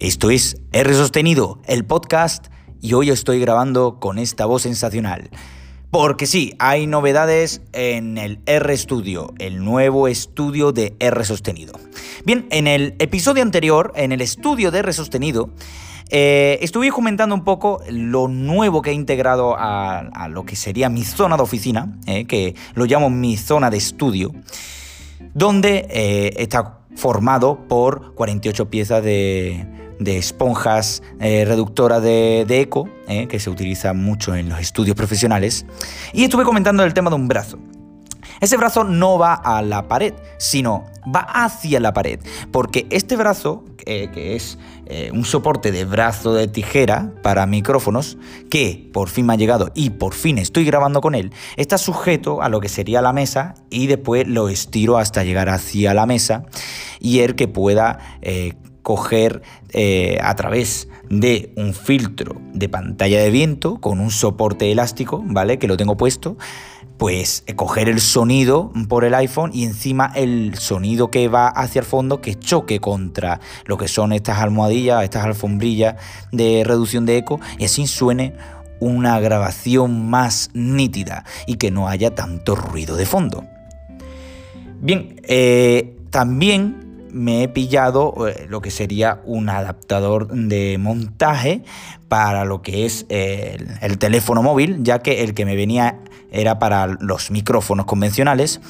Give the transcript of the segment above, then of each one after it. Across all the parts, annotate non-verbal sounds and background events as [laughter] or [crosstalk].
Esto es R Sostenido, el podcast, y hoy estoy grabando con esta voz sensacional. Porque sí, hay novedades en el R Studio, el nuevo estudio de R Sostenido. Bien, en el episodio anterior, en el estudio de R Sostenido, eh, estuve comentando un poco lo nuevo que he integrado a, lo que sería mi zona de oficina, eh, que lo llamo mi zona de estudio, donde eh, está formado por 48 piezas de de esponjas eh, reductoras de, eco, eh, que se utiliza mucho en los estudios profesionales, y estuve comentando el tema de un brazo. Ese brazo no va a la pared, sino va hacia la pared, porque este brazo, que es eh, un soporte de brazo de tijera para micrófonos, que por fin me ha llegado y por fin estoy grabando con él, está sujeto a lo que sería la mesa y después lo estiro hasta llegar hacia la mesa y el que pueda coger eh, a través de un filtro de pantalla de viento con un soporte elástico, ¿vale? Que lo tengo puesto, pues eh, coger el sonido por el iPhone y encima el sonido que va hacia el fondo que choque contra lo que son estas almohadillas, estas alfombrillas de reducción de eco y así suene una grabación más nítida y que no haya tanto ruido de fondo. Bien, eh, también me he pillado eh, lo que sería un adaptador de montaje para lo que es el, teléfono móvil, ya que el que me venía era para los micrófonos convencionales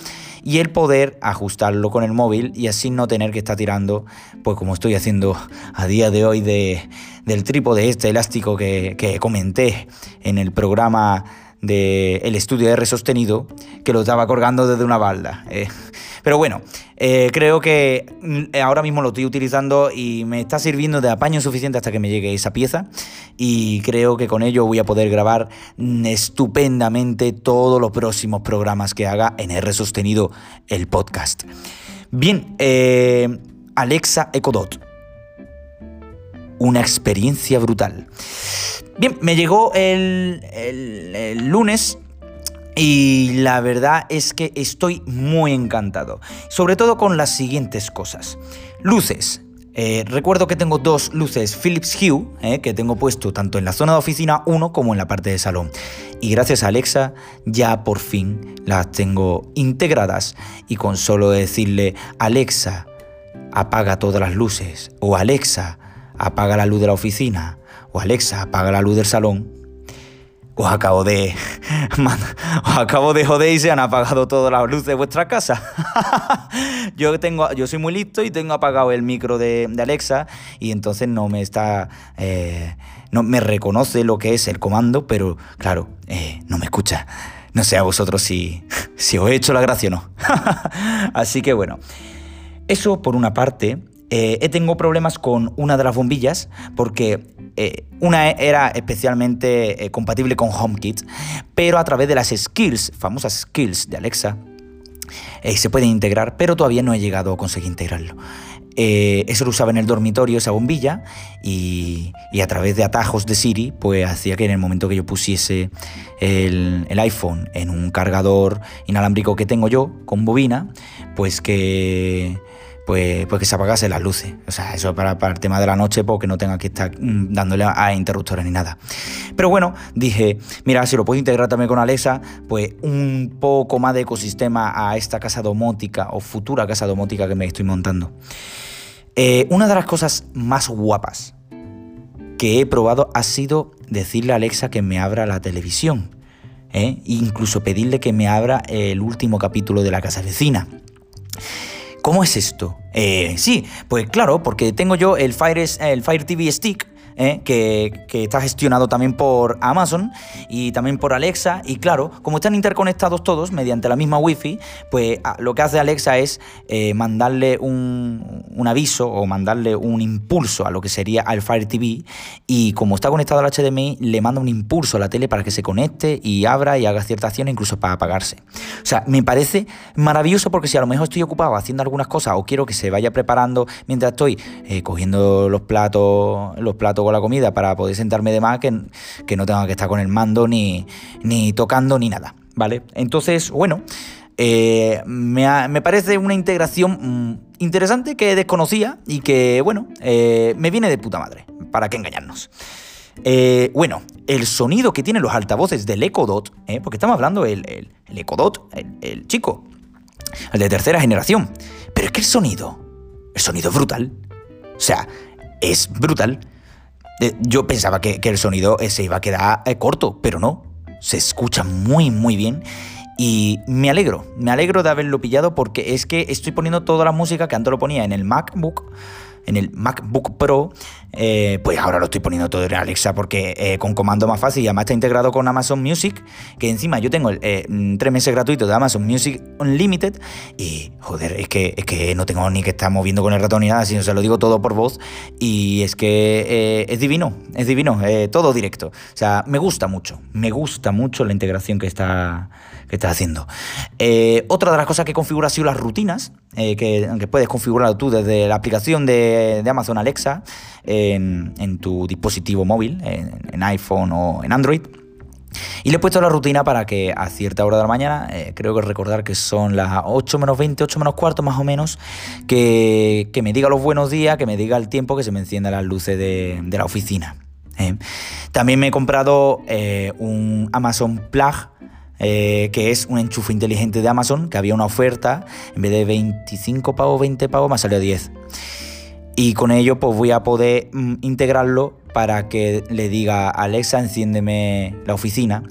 y el poder ajustarlo con el móvil y así no tener que estar tirando, pues como estoy haciendo a día de hoy de, del trípode este elástico que, comenté en el programa del el estudio de R sostenido, que lo estaba colgando desde una balda. Eh. Pero bueno, eh, creo que mm, ahora mismo lo estoy utilizando y me está sirviendo de apaño suficiente hasta que me llegue esa pieza. Y creo que con ello voy a poder grabar mm, estupendamente todos los próximos programas que haga en R sostenido el podcast. Bien, eh, Alexa Echo Dot. Una experiencia brutal. Bien, me llegó el, el lunes y la verdad es que estoy muy encantado, sobre todo con las siguientes cosas. Luces. Eh, recuerdo que tengo dos luces Philips Hue, eh, que tengo puesto tanto en la zona de oficina 1 como en la parte de salón. Y gracias a Alexa ya por fin las tengo integradas y con solo decirle Alexa, apaga todas las luces, o Alexa, apaga la luz de la oficina, o Alexa, apaga la luz del salón, os acabo de. [laughs] os acabo de joder y se han apagado todas las luces de vuestra casa. [laughs] yo tengo, yo soy muy listo y tengo apagado el micro de, Alexa y entonces no me está. Eh, no me reconoce lo que es el comando, pero claro, eh, no me escucha. No sé a vosotros si, [laughs] si os he hecho la gracia o no. Así que bueno. Eso por una parte. Eh, tengo problemas con una de las bombillas porque eh, una era especialmente eh, compatible con HomeKit, pero a través de las skills, famosas skills de Alexa, se puede integrar, pero todavía no he llegado a conseguir integrarlo. eso lo usaba en el dormitorio, esa bombilla, y, a través de atajos de Siri, pues hacía que en el momento que yo pusiese el iPhone en un cargador inalámbrico que tengo yo, con bobina, pues que pues, pues que se apagase las luces. O sea, eso para, para el tema de la noche, porque pues no tenga que estar mm, dándole a, interruptores ni nada. Pero bueno, dije, mira, si lo puedo integrar también con Alexa, pues un poco más de ecosistema a esta casa domótica o futura casa domótica que me estoy montando. Eh, una de las cosas más guapas que he probado ha sido decirle a Alexa que me abra la televisión. ¿eh? Incluso pedirle que me abra el último capítulo de la casa vecina. ¿Cómo es esto? Eh, sí, pues claro, porque tengo yo el Fire, el Fire TV Stick ¿eh? que, está gestionado también por Amazon y también por Alexa. Y claro, como están interconectados todos mediante la misma Wi-Fi, pues lo que hace Alexa es eh, mandarle un, aviso o mandarle un impulso a lo que sería al Fire TV. Y como está conectado al HDMI, le manda un impulso a la tele para que se conecte y abra y haga cierta acción, incluso para apagarse. O sea, me parece maravilloso porque si a lo mejor estoy ocupado haciendo algunas cosas o quiero que se vaya preparando mientras estoy eh, cogiendo los platos, los platos la comida para poder sentarme de más, que, que no tenga que estar con el mando ni, ni tocando ni nada, ¿vale? Entonces, bueno, Eh, me, parece una integración mm, interesante que desconocía y que, bueno, eh, me viene de puta madre, para qué engañarnos. Eh, bueno, el sonido que tienen los altavoces del Echo Dot, porque estamos hablando del el, el Echo Dot, el, chico, el de tercera generación, pero es que el sonido, el sonido es brutal. O sea, es brutal. Yo pensaba que, que, el sonido se iba a quedar corto, pero no. Se escucha muy, muy bien. Y me alegro, me alegro de haberlo pillado porque es que estoy poniendo toda la música que antes lo ponía en el MacBook en el MacBook Pro, eh, pues ahora lo estoy poniendo todo en Alexa porque eh, con comando más fácil y además está integrado con Amazon Music, que encima yo tengo eh, tres meses gratuitos de Amazon Music Unlimited y joder, es que, es que no tengo ni que estar moviendo con el ratón ni nada, sino se lo digo todo por voz y es que es divino, es divino, todo directo. O sea, me gusta mucho, me gusta mucho la integración que está, que está haciendo. otra de las cosas que configura ha sido las rutinas, que, que puedes configurar tú desde la aplicación de de, Amazon Alexa en, tu dispositivo móvil, en, iPhone o en Android. Y le he puesto la rutina para que a cierta hora de la mañana, eh, creo que recordar que son las 8 menos 20, 8 menos cuarto más o menos, que, me diga los buenos días, que me diga el tiempo que se me enciendan las luces de, la oficina. ¿eh? También me he comprado eh, un Amazon Plug. que es un enchufe inteligente de Amazon, que había una oferta, en vez de 25 pavos, 20 pavos, me ha salido 10 y con ello pues voy a poder mm, integrarlo para que le diga Alexa enciéndeme la oficina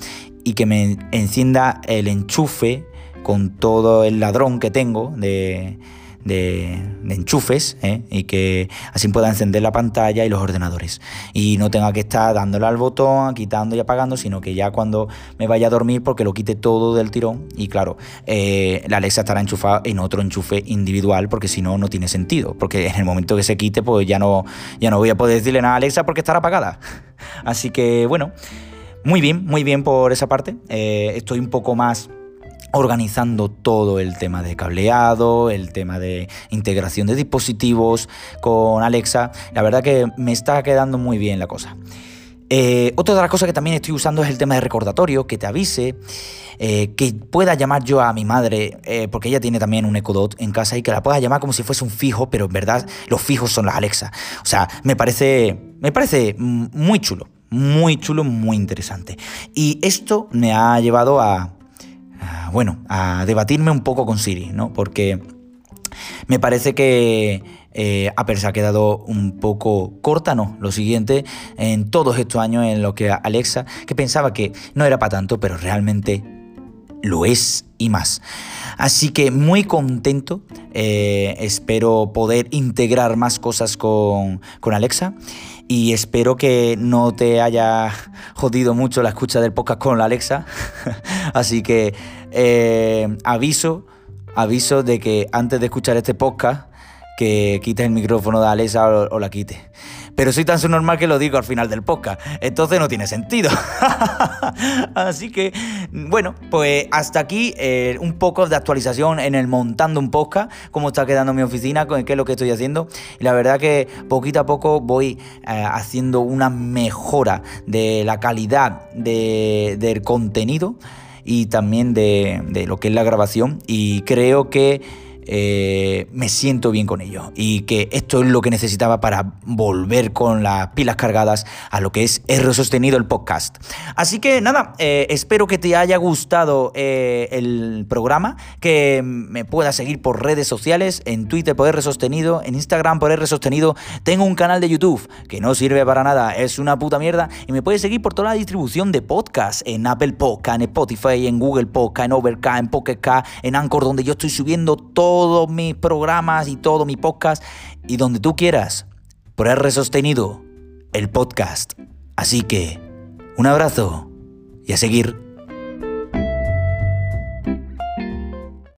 y que me encienda el enchufe con todo el ladrón que tengo de, de, enchufes ¿eh? y que así pueda encender la pantalla y los ordenadores. Y no tenga que estar dándole al botón, quitando y apagando, sino que ya cuando me vaya a dormir, porque lo quite todo del tirón. Y claro, eh, la Alexa estará enchufada en otro enchufe individual, porque si no, no tiene sentido. Porque en el momento que se quite, pues ya no, ya no voy a poder decirle nada a Alexa porque estará apagada. [laughs] Así que bueno, muy bien, muy bien por esa parte. Eh, estoy un poco más organizando todo el tema de cableado, el tema de integración de dispositivos con Alexa. La verdad que me está quedando muy bien la cosa. Eh, otra de las cosas que también estoy usando es el tema de recordatorio, que te avise, eh, que pueda llamar yo a mi madre, eh, porque ella tiene también un Echo Dot en casa y que la pueda llamar como si fuese un fijo, pero en verdad los fijos son las Alexa. O sea, me parece, me parece muy chulo, muy chulo, muy interesante. Y esto me ha llevado a, bueno, a debatirme un poco con Siri, ¿no? Porque me parece que eh, Apple se ha quedado un poco corta, ¿no? Lo siguiente, en todos estos años en lo que Alexa, que pensaba que no era para tanto, pero realmente lo es y más. Así que muy contento, eh, espero poder integrar más cosas con, con Alexa y espero que no te haya jodido mucho la escucha del podcast con Alexa. [laughs] Así que eh, aviso, aviso de que antes de escuchar este podcast, que quites el micrófono de Alexa o, la quite. Pero soy tan normal que lo digo al final del podcast. Entonces no tiene sentido. [laughs] Así que, bueno, pues hasta aquí eh, un poco de actualización en el montando un podcast, cómo está quedando mi oficina, qué es lo que estoy haciendo. Y la verdad que poquito a poco voy eh, haciendo una mejora de la calidad del contenido y también de lo que es la grabación. Y creo que eh, me siento bien con ello y que esto es lo que necesitaba para volver con las pilas cargadas a lo que es R sostenido el podcast. Así que nada, eh, espero que te haya gustado eh, el programa, que me puedas seguir por redes sociales, en Twitter por R sostenido, en Instagram por R sostenido, tengo un canal de YouTube que no sirve para nada, es una puta mierda y me puedes seguir por toda la distribución de podcast en Apple Podcast, en Spotify, en Google Podcast, en Overcast, en Pocket en Anchor, donde yo estoy subiendo todo todos mis programas y todo mi podcast y donde tú quieras por haber sostenido el podcast. Así que un abrazo y a seguir